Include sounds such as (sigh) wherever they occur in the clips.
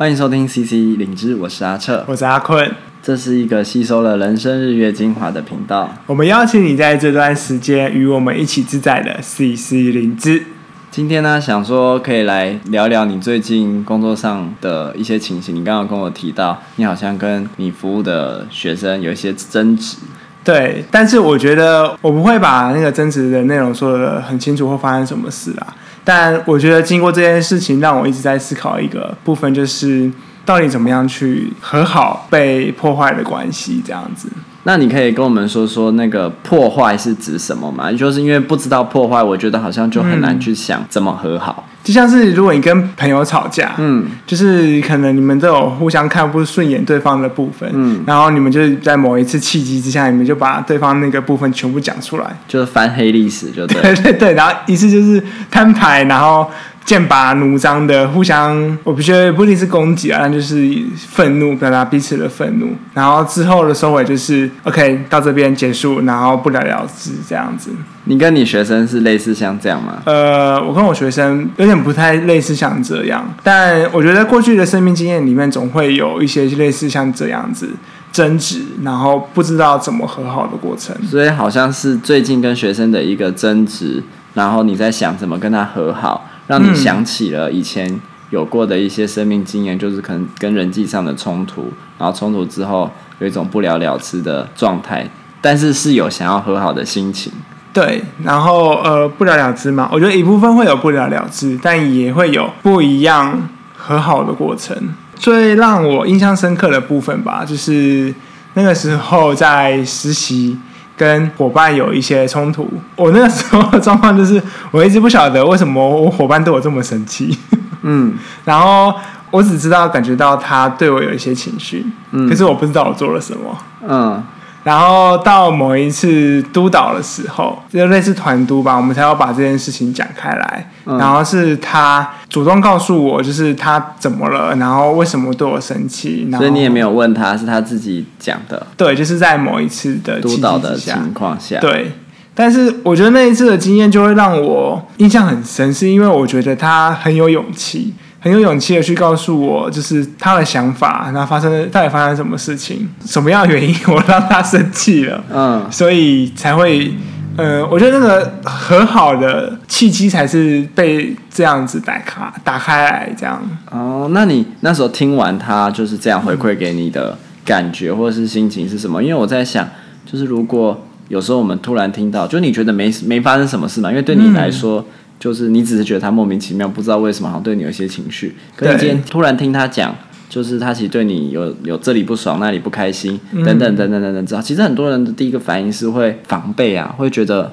欢迎收听 CC 灵知，我是阿彻，我是阿坤。这是一个吸收了人生日月精华的频道。我们邀请你在这段时间与我们一起自在的 CC 灵知。今天呢，想说可以来聊聊你最近工作上的一些情形。你刚刚跟我提到，你好像跟你服务的学生有一些争执。对，但是我觉得我不会把那个争执的内容说的很清楚，或发生什么事啦。但我觉得经过这件事情，让我一直在思考一个部分，就是到底怎么样去和好被破坏的关系，这样子。那你可以跟我们说说那个破坏是指什么吗？就是因为不知道破坏，我觉得好像就很难去想怎么和好。嗯，就像是如果你跟朋友吵架，嗯，就是可能你们都有互相看不顺眼对方的部分，嗯，然后你们就是在某一次契机之下，你们就把对方那个部分全部讲出来，就是翻黑历史，就 (laughs) 对，对对对，然后一次就是摊牌，然后。剑拔弩张的互相，我不觉得不一定是攻击啊，但就是愤怒，表达彼此的愤怒，然后之后的收尾就是 OK，到这边结束，然后不了了之这样子。你跟你学生是类似像这样吗？呃，我跟我学生有点不太类似像这样，但我觉得过去的生命经验里面总会有一些类似像这样子争执，然后不知道怎么和好的过程。所以好像是最近跟学生的一个争执，然后你在想怎么跟他和好。让你想起了以前有过的一些生命经验，就是可能跟人际上的冲突，然后冲突之后有一种不了了之的状态，但是是有想要和好的心情。对，然后呃不了了之嘛，我觉得一部分会有不了了之，但也会有不一样和好的过程。最让我印象深刻的部分吧，就是那个时候在实习。跟伙伴有一些冲突，我那个时候的状况就是，我一直不晓得为什么我伙伴对我这么生气，嗯，(laughs) 然后我只知道感觉到他对我有一些情绪，嗯，可是我不知道我做了什么，嗯。然后到某一次督导的时候，就类似团督吧，我们才要把这件事情讲开来。嗯、然后是他主动告诉我，就是他怎么了，然后为什么对我生气。然后所以你也没有问他，是他自己讲的。对，就是在某一次的督导的情况下。对，但是我觉得那一次的经验就会让我印象很深，是因为我觉得他很有勇气。很有勇气的去告诉我，就是他的想法，然后发生到底发生什么事情，什么样的原因我让他生气了，嗯，所以才会，呃，我觉得那个和好的契机才是被这样子打开打开来这样。哦，那你那时候听完他就是这样回馈给你的感觉或者是心情是什么？因为我在想，就是如果有时候我们突然听到，就你觉得没没发生什么事嘛？因为对你来说。嗯就是你只是觉得他莫名其妙，不知道为什么好像对你有一些情绪。可是今天突然听他讲，就是他其实对你有有这里不爽，那里不开心，等等等等等等。知道，其实很多人的第一个反应是会防备啊，会觉得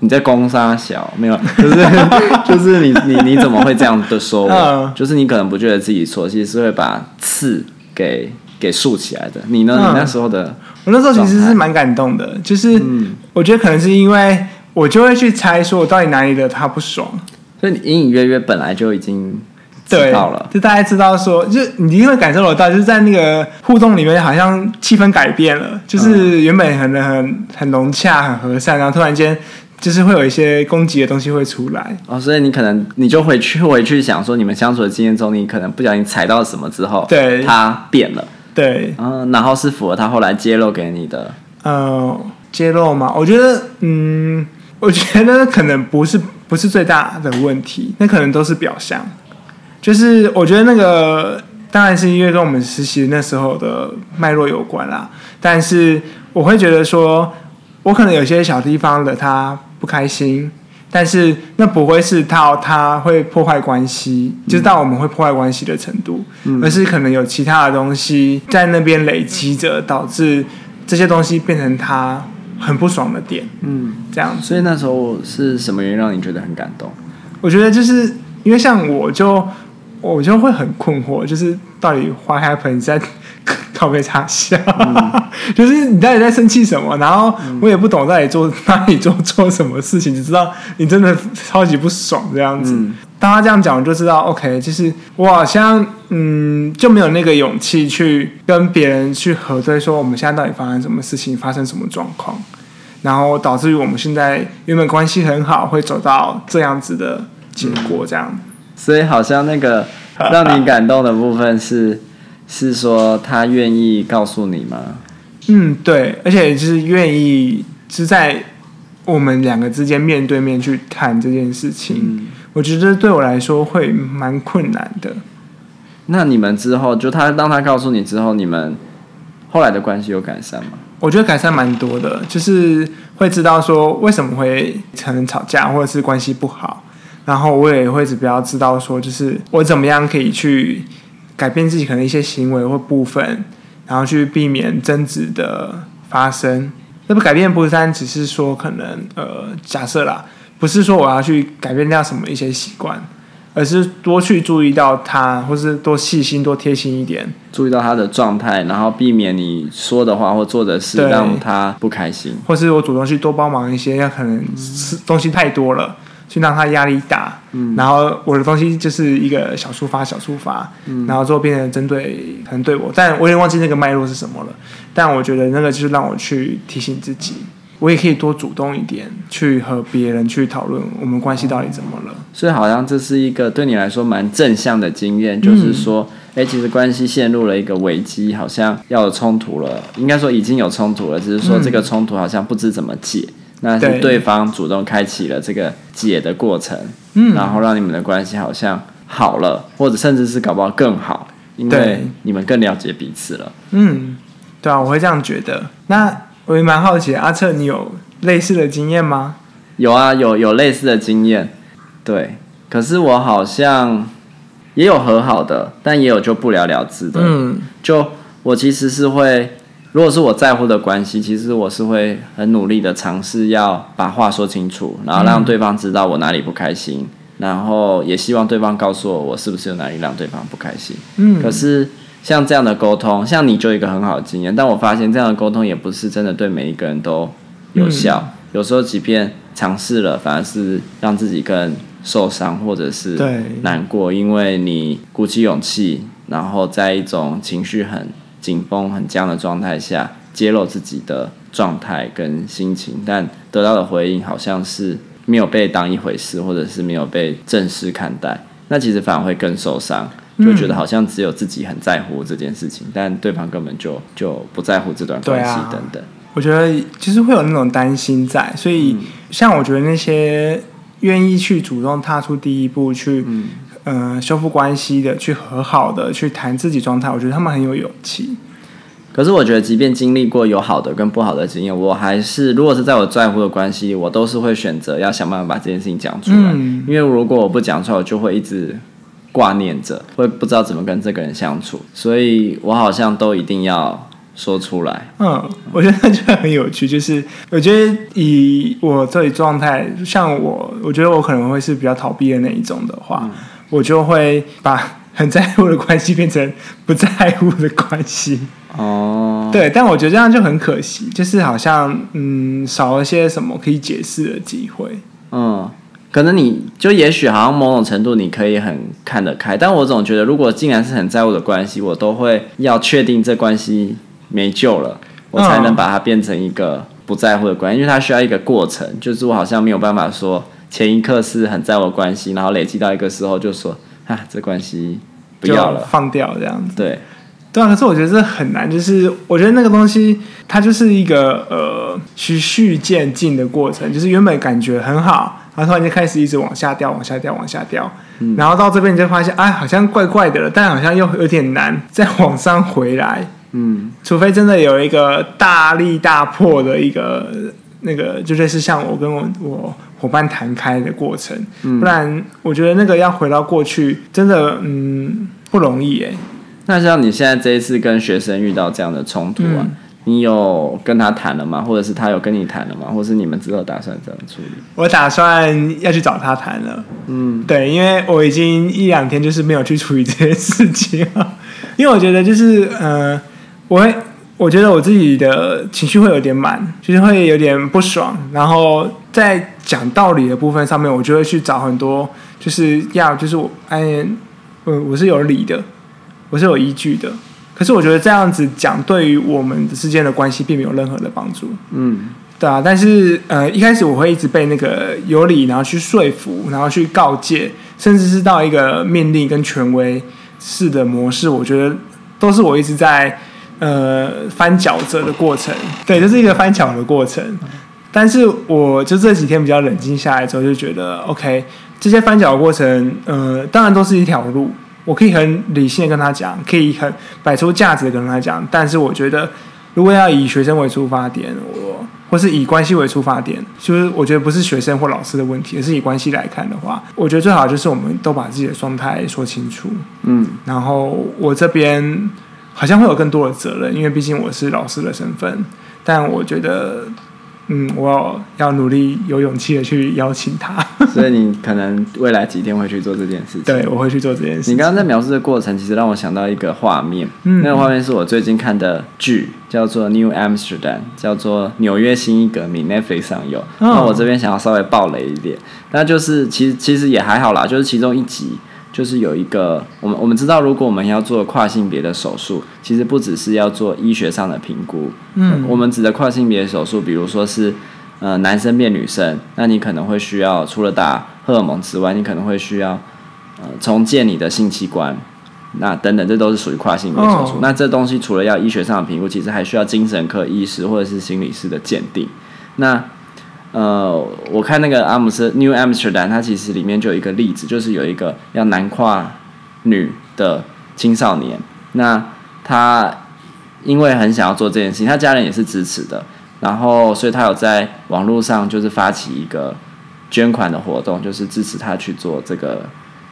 你在攻杀小，没有，就是就是你你你怎么会这样的说我？就是你可能不觉得自己错，其实是会把刺给给竖起来的。你呢？你那时候的，我那时候其实是蛮感动的，就是我觉得可能是因为。我就会去猜，说我到底哪里惹他不爽，所以你隐隐约约本来就已经知道了，就大家知道说，就你一定会感受得到，就是在那个互动里面，好像气氛改变了，就是原本很很很融洽、很和善，然后突然间就是会有一些攻击的东西会出来。哦，所以你可能你就回去回去想说，你们相处的经验中，你可能不小心踩到什么之后，对，他变了，对，嗯，然后是符合他后来揭露给你的，呃，揭露嘛，我觉得，嗯。我觉得可能不是不是最大的问题，那可能都是表象。就是我觉得那个当然是因为跟我们实习那时候的脉络有关啦。但是我会觉得说，我可能有些小地方惹他不开心，但是那不会是到他会破坏关系，就是到我们会破坏关系的程度，嗯，而是可能有其他的东西在那边累积着，导致这些东西变成他。很不爽的点，嗯，这样，所以那时候是什么原因让你觉得很感动？我觉得就是因为像我就我就会很困惑，就是到底 what happened 在 (laughs) 靠北插笑，嗯、就是你到底在生气什么？然后我也不懂到底做哪里做做什么事情，只知道你真的超级不爽这样子。嗯。当他这样讲，我就知道，OK，就是我好像嗯就没有那个勇气去跟别人去核对，说我们现在到底发生什么事情，发生什么状况，然后导致于我们现在原本关系很好，会走到这样子的结果，这样。所以好像那个 (laughs) 让你感动的部分是，是说他愿意告诉你吗？嗯，对，而且就是愿意是在我们两个之间面对面去谈这件事情。嗯，我觉得对我来说会蛮困难的。那你们之后，就他当他告诉你之后，你们后来的关系有改善吗？我觉得改善蛮多的，就是会知道说为什么会可能吵架，或者是关系不好，然后我也会比较知道说，就是我怎么样可以去改变自己可能一些行为或部分，然后去避免争执的发生。那么改变不是单只是说可能呃假设啦，不是说我要去改变掉什么一些习惯。而是多去注意到他，或是多细心、多贴心一点，注意到他的状态，然后避免你说的话或做的事让他不开心，或是我主动去多帮忙一些，要可能是东西太多了，去让他压力大。嗯，然后我的东西就是一个小触发、小触发，嗯，然后之后变成针对可能对我，但我有点忘记那个脉络是什么了。但我觉得那个就是让我去提醒自己。我也可以多主动一点，去和别人去讨论我们关系到底怎么了。所以好像这是一个对你来说蛮正向的经验，就是说，哎、嗯，其实关系陷入了一个危机，好像要有冲突了。应该说已经有冲突了，只是说这个冲突好像不知怎么解。嗯、那是对方主动开启了这个解的过程，嗯，然后让你们的关系好像好了，或者甚至是搞不好更好，因为你们更了解彼此了。嗯，对啊，我会这样觉得。那。我也蛮好奇，阿策，你有类似的经验吗？有啊，有有类似的经验，对。可是我好像也有和好的，但也有就不了了之的。嗯，就我其实是会，如果是我在乎的关系，其实我是会很努力的尝试要把话说清楚，然后让对方知道我哪里不开心，嗯，然后也希望对方告诉我我是不是有哪里让对方不开心。嗯，可是。像这样的沟通，像你就有一个很好的经验，但我发现这样的沟通也不是真的对每一个人都有效。嗯、有时候，即便尝试了，反而是让自己更受伤，或者是难过，因为你鼓起勇气，然后在一种情绪很紧绷、很僵的状态下，揭露自己的状态跟心情，但得到的回应好像是没有被当一回事，或者是没有被正式看待，那其实反而会更受伤。就觉得好像只有自己很在乎这件事情，嗯、但对方根本就就不在乎这段关系等等。我觉得其实会有那种担心在，所以像我觉得那些愿意去主动踏出第一步去，嗯、呃，修复关系的，去和好的，去谈自己状态，我觉得他们很有勇气。可是我觉得，即便经历过有好的跟不好的经验，我还是如果是在我在乎的关系，我都是会选择要想办法把这件事情讲出来，嗯、因为如果我不讲出来，我就会一直。挂念着，会不知道怎么跟这个人相处，所以我好像都一定要说出来。嗯，我觉得就很有趣，就是我觉得以我这里状态，像我，我觉得我可能会是比较逃避的那一种的话，嗯、我就会把很在乎的关系变成不在乎的关系。哦，对，但我觉得这样就很可惜，就是好像嗯少了些什么可以解释的机会。嗯。可能你就也许好像某种程度你可以很看得开，但我总觉得如果既然是很在乎的关系，我都会要确定这关系没救了，我才能把它变成一个不在乎的关系，因为它需要一个过程。就是我好像没有办法说前一刻是很在乎的关系，然后累积到一个时候就说啊，这关系不要了，放掉这样子。对，对啊。可是我觉得这很难，就是我觉得那个东西它就是一个呃循序渐进的过程，就是原本感觉很好。然后突然就开始一直往下掉，往下掉，往下掉，嗯、然后到这边你就发现，哎，好像怪怪的了，但好像又有点难再往上回来。嗯，除非真的有一个大力大破的一个那个，就类似像我跟我我伙伴谈开的过程，嗯、不然我觉得那个要回到过去，真的嗯不容易哎。那像你现在这一次跟学生遇到这样的冲突啊？嗯你有跟他谈了吗？或者是他有跟你谈了吗？或是你们之后打算怎么处理？我打算要去找他谈了。嗯，对，因为我已经一两天就是没有去处理这些事情了，(laughs) 因为我觉得就是呃，我会我觉得我自己的情绪会有点满，就是会有点不爽，然后在讲道理的部分上面，我就会去找很多，就是要就是我哎，我我是有理的，我是有依据的。可是我觉得这样子讲，对于我们之间的关系并没有任何的帮助。嗯，对啊。但是呃，一开始我会一直被那个有理，然后去说服，然后去告诫，甚至是到一个命令跟权威式的模式，我觉得都是我一直在呃翻搅着的过程。对，这、就是一个翻搅的过程。但是我就这几天比较冷静下来之后，就觉得 OK，这些翻搅的过程，呃，当然都是一条路。我可以很理性的跟他讲，可以很摆出价值的跟他讲，但是我觉得，如果要以学生为出发点，我或是以关系为出发点，就是我觉得不是学生或老师的问题，而是以关系来看的话，我觉得最好就是我们都把自己的状态说清楚。嗯，然后我这边好像会有更多的责任，因为毕竟我是老师的身份，但我觉得。嗯，我要努力有勇气的去邀请他。(laughs) 所以你可能未来几天会去做这件事情。对，我会去做这件事情。你刚刚在描述的过程，其实让我想到一个画面。嗯，那个画面是我最近看的剧，叫做《New Amsterdam》，叫做《纽约新一革命》，Netflix 上有。哦。那我这边想要稍微爆雷一点，那就是其实其实也还好啦，就是其中一集。就是有一个，我们我们知道，如果我们要做跨性别的手术，其实不只是要做医学上的评估。嗯，我们指的跨性别手术，比如说是呃男生变女生，那你可能会需要除了打荷尔蒙之外，你可能会需要呃重建你的性器官，那等等，这都是属于跨性别手术。哦。那这东西除了要医学上的评估，其实还需要精神科医师或者是心理师的鉴定。那呃，我看那个阿姆斯 New Amsterdam，它其实里面就有一个例子，就是有一个要男跨女的青少年，那他因为很想要做这件事情，他家人也是支持的，然后所以他有在网络上就是发起一个捐款的活动，就是支持他去做这个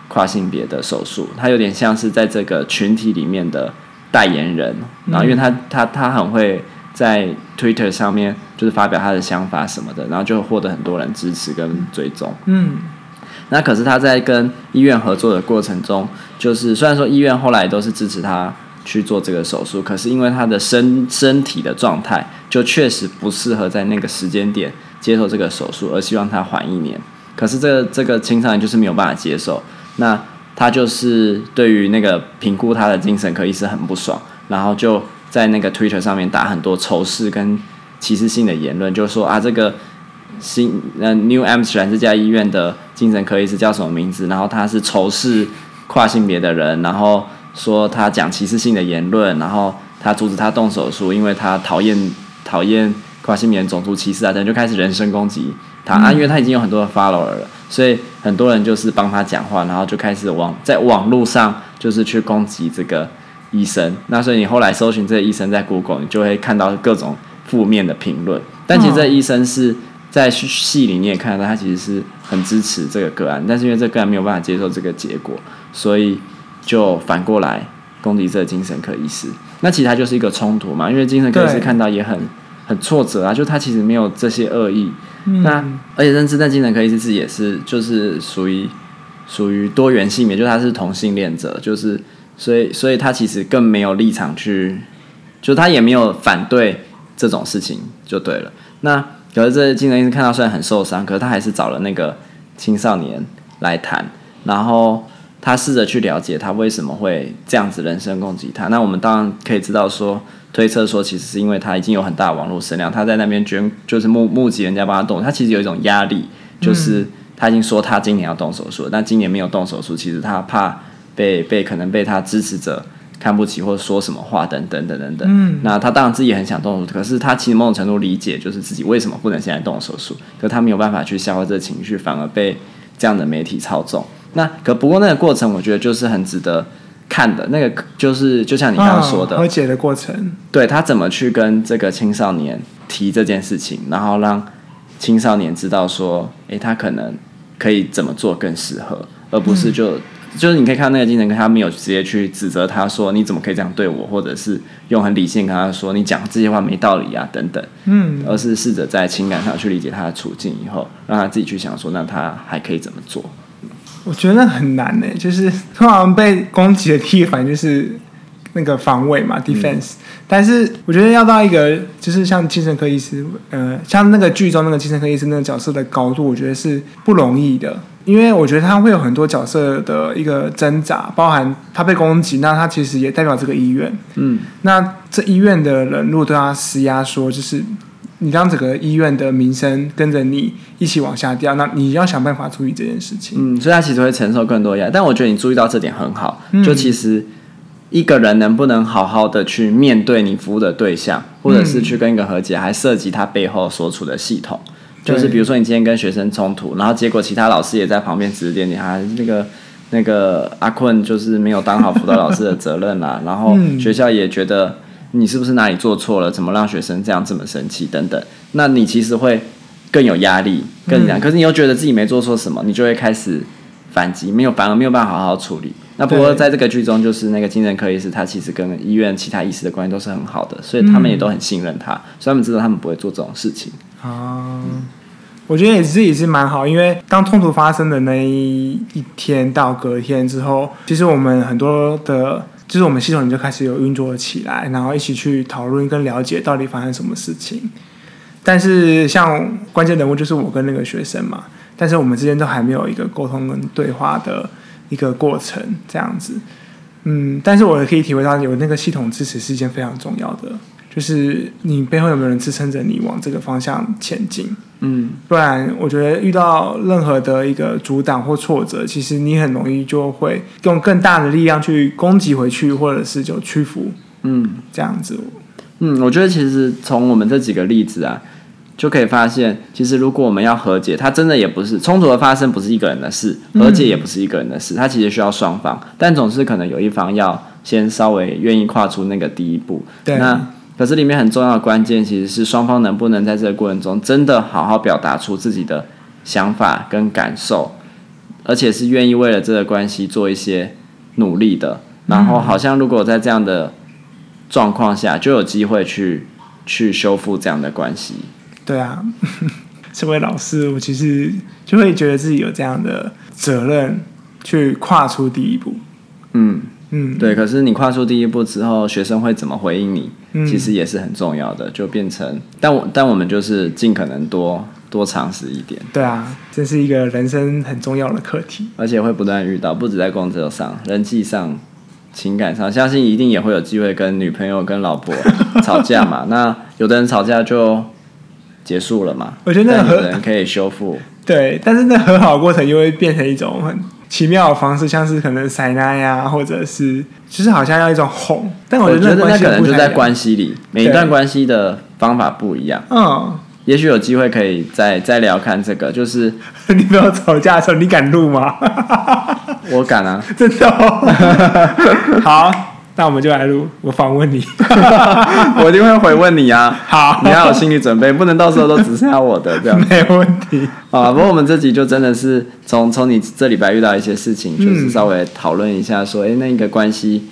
跨性别的手术，他有点像是在这个群体里面的代言人，然后因为他他他很会。在 Twitter 上面就是发表他的想法什么的，然后就获得很多人支持跟追踪。嗯，那可是他在跟医院合作的过程中，就是虽然说医院后来都是支持他去做这个手术，可是因为他的身身体的状态就确实不适合在那个时间点接受这个手术，而希望他缓一年。可是这个这个青少年就是没有办法接受，那他就是对于那个评估他的精神科医师很不爽，然后就。在那个 Twitter 上面打很多仇视跟歧视性的言论，就说啊，这个新呃 New Amsterdam 这家医院的精神科医师叫什么名字？然后他是仇视跨性别的人，然后说他讲歧视性的言论，然后他阻止他动手术，因为他讨厌讨厌跨性别种族歧视啊，等就开始人身攻击他啊，因为他已经有很多的 follower 了，所以很多人就是帮他讲话，然后就开始网在网络上就是去攻击这个。医生，那所以你后来搜寻这个医生在 Google，你就会看到各种负面的评论。但其实这个医生是在戏里你也看到，他其实是很支持这个个案，但是因为这个个案没有办法接受这个结果，所以就反过来攻击这个精神科医师。那其实他就是一个冲突嘛，因为精神科医师看到也很很挫折啊，就他其实没有这些恶意。嗯、那而且认知，在精神科医师自己也是就是属于属于多元性别，就他是同性恋者，就是。所以，所以他其实更没有立场去，就他也没有反对这种事情，就对了。那可是这精神医生看到虽然很受伤，可是他还是找了那个青少年来谈，然后他试着去了解他为什么会这样子人身攻击他。那我们当然可以知道说，推测说其实是因为他已经有很大的网络声量，他在那边捐就是募募集人家帮他动，他其实有一种压力，就是他已经说他今年要动手术，但今年没有动手术，其实他怕。被被可能被他支持者看不起，或者说什么话等等等等等。嗯，那他当然自己也很想动手术，可是他其实某种程度理解，就是自己为什么不能现在动手术，可他没有办法去消化这个情绪，反而被这样的媒体操纵。那可不过那个过程，我觉得就是很值得看的。那个就是就像你刚刚说的，和解的过程，对他怎么去跟这个青少年提这件事情，然后让青少年知道说，诶，他可能可以怎么做更适合，而不是就。就是你可以看到那个精神科，他没有直接去指责他说，你怎么可以这样对我，或者是用很理性跟他说你讲这些话没道理啊等等，嗯，而是试着在情感上去理解他的处境以后，让他自己去想说，那他还可以怎么做？我觉得那很难呢，就是通常被攻击的第一反应就是。那个防卫嘛，defense，嗯。但是我觉得要到一个就是像精神科医师，呃，像那个剧中那个精神科医师那个角色的高度，我觉得是不容易的。因为我觉得他会有很多角色的一个挣扎，包含他被攻击，那他其实也代表这个医院。嗯，那这医院的人如果对他施压说，就是你让整个医院的名声跟着你一起往下掉，那你要想办法处理这件事情。嗯，所以他其实会承受更多压力。但我觉得你注意到这点很好，就其实一个人能不能好好的去面对你服务的对象，或者是去跟一个和解，还涉及他背后所处的系统。就是比如说你今天跟学生冲突，然后结果其他老师也在旁边指指点点，还那个那个阿坤就是没有当好辅导老师的责任啦，(laughs) 然后学校也觉得你是不是哪里做错了，怎么让学生这样这么生气等等，那你其实会更有压力，更这样，可是你又觉得自己没做错什么，你就会开始反击，没有反而没有办法好好处理。那不过在这个剧中，就是那个精神科医师，他其实跟医院其他医师的关系都是很好的，所以他们也都很信任他，所以他们知道他们不会做这种事情。啊，我觉得也是也是蛮好，因为当冲突发生的那一天到隔天之后，其实我们很多的，就是我们系统就开始有运作起来，然后一起去讨论跟了解到底发生什么事情。但是像关键人物就是我跟那个学生嘛，但是我们之间都还没有一个沟通跟对话的一个过程，这样子。嗯，但是我也可以体会到有那个系统支持是一件非常重要的。就是你背后有没有人支撑着你往这个方向前进？嗯，不然我觉得遇到任何的一个阻挡或挫折，其实你很容易就会用更大的力量去攻击回去，或者是就屈服。嗯，这样子。嗯，我觉得其实从我们这几个例子啊，就可以发现，其实如果我们要和解，它真的也不是冲突的发生不是一个人的事，和解也不是一个人的事，它其实需要双方，但总是可能有一方要先稍微愿意跨出那个第一步。对，那。可是里面很重要的关键，其实是双方能不能在这个过程中真的好好表达出自己的想法跟感受，而且是愿意为了这个关系做一些努力的。然后好像如果在这样的状况下，就有机会去去修复这样的关系。对啊，(laughs) 身为老师，我其实就会觉得自己有这样的责任去跨出第一步。嗯。嗯，对。可是你跨出第一步之后，学生会怎么回应你？嗯，其实也是很重要的。就变成，但我但我们就是尽可能多多尝试一点。对啊，这是一个人生很重要的课题，而且会不断遇到，不止在工作上、人际上、情感上，相信一定也会有机会跟女朋友、跟老婆 (laughs) 吵架嘛。那有的人吵架就结束了嘛。我觉得那个有人可以修复。对，但是那和好的过程就会变成一种很。奇妙的方式，像是可能塞纳呀，或者是，就是好像要一种哄。但我觉得那可能就在关系里，每一段关系的方法不一样。嗯，也许有机会可以再再聊看这个，就是 (laughs) 你没有吵架的时候，你敢录吗？我敢啊，(laughs) 真的哦。(laughs) 好。那我们就来录，我访问你，(laughs) 我一定会回问你啊。好，你要有心理准备，不能到时候都只剩下我的这样。(laughs) 没问题。啊，不过我们这集就真的是从从你这礼拜遇到一些事情，就是稍微讨论一下，说，哎、嗯，那个关系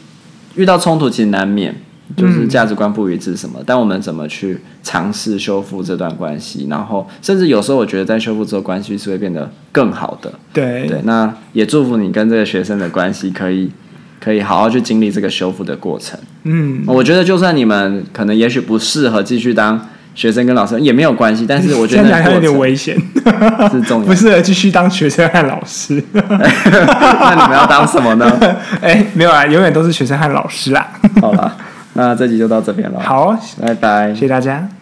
遇到冲突其实难免，就是价值观不一致什么，嗯、但我们怎么去尝试修复这段关系？然后，甚至有时候我觉得在修复之后，关系是会变得更好的。对对，那也祝福你跟这个学生的关系可以。可以好好去经历这个修复的过程。嗯，我觉得就算你们可能也许不适合继续当学生跟老师也没有关系，但是我觉得 (laughs) 还有点危险，是重要。(laughs) 不适合继续当学生和老师，(laughs) 那你们要当什么呢？哎，没有啊，永远都是学生和老师啦。好了，那这集就到这边了。好，拜拜，谢谢大家。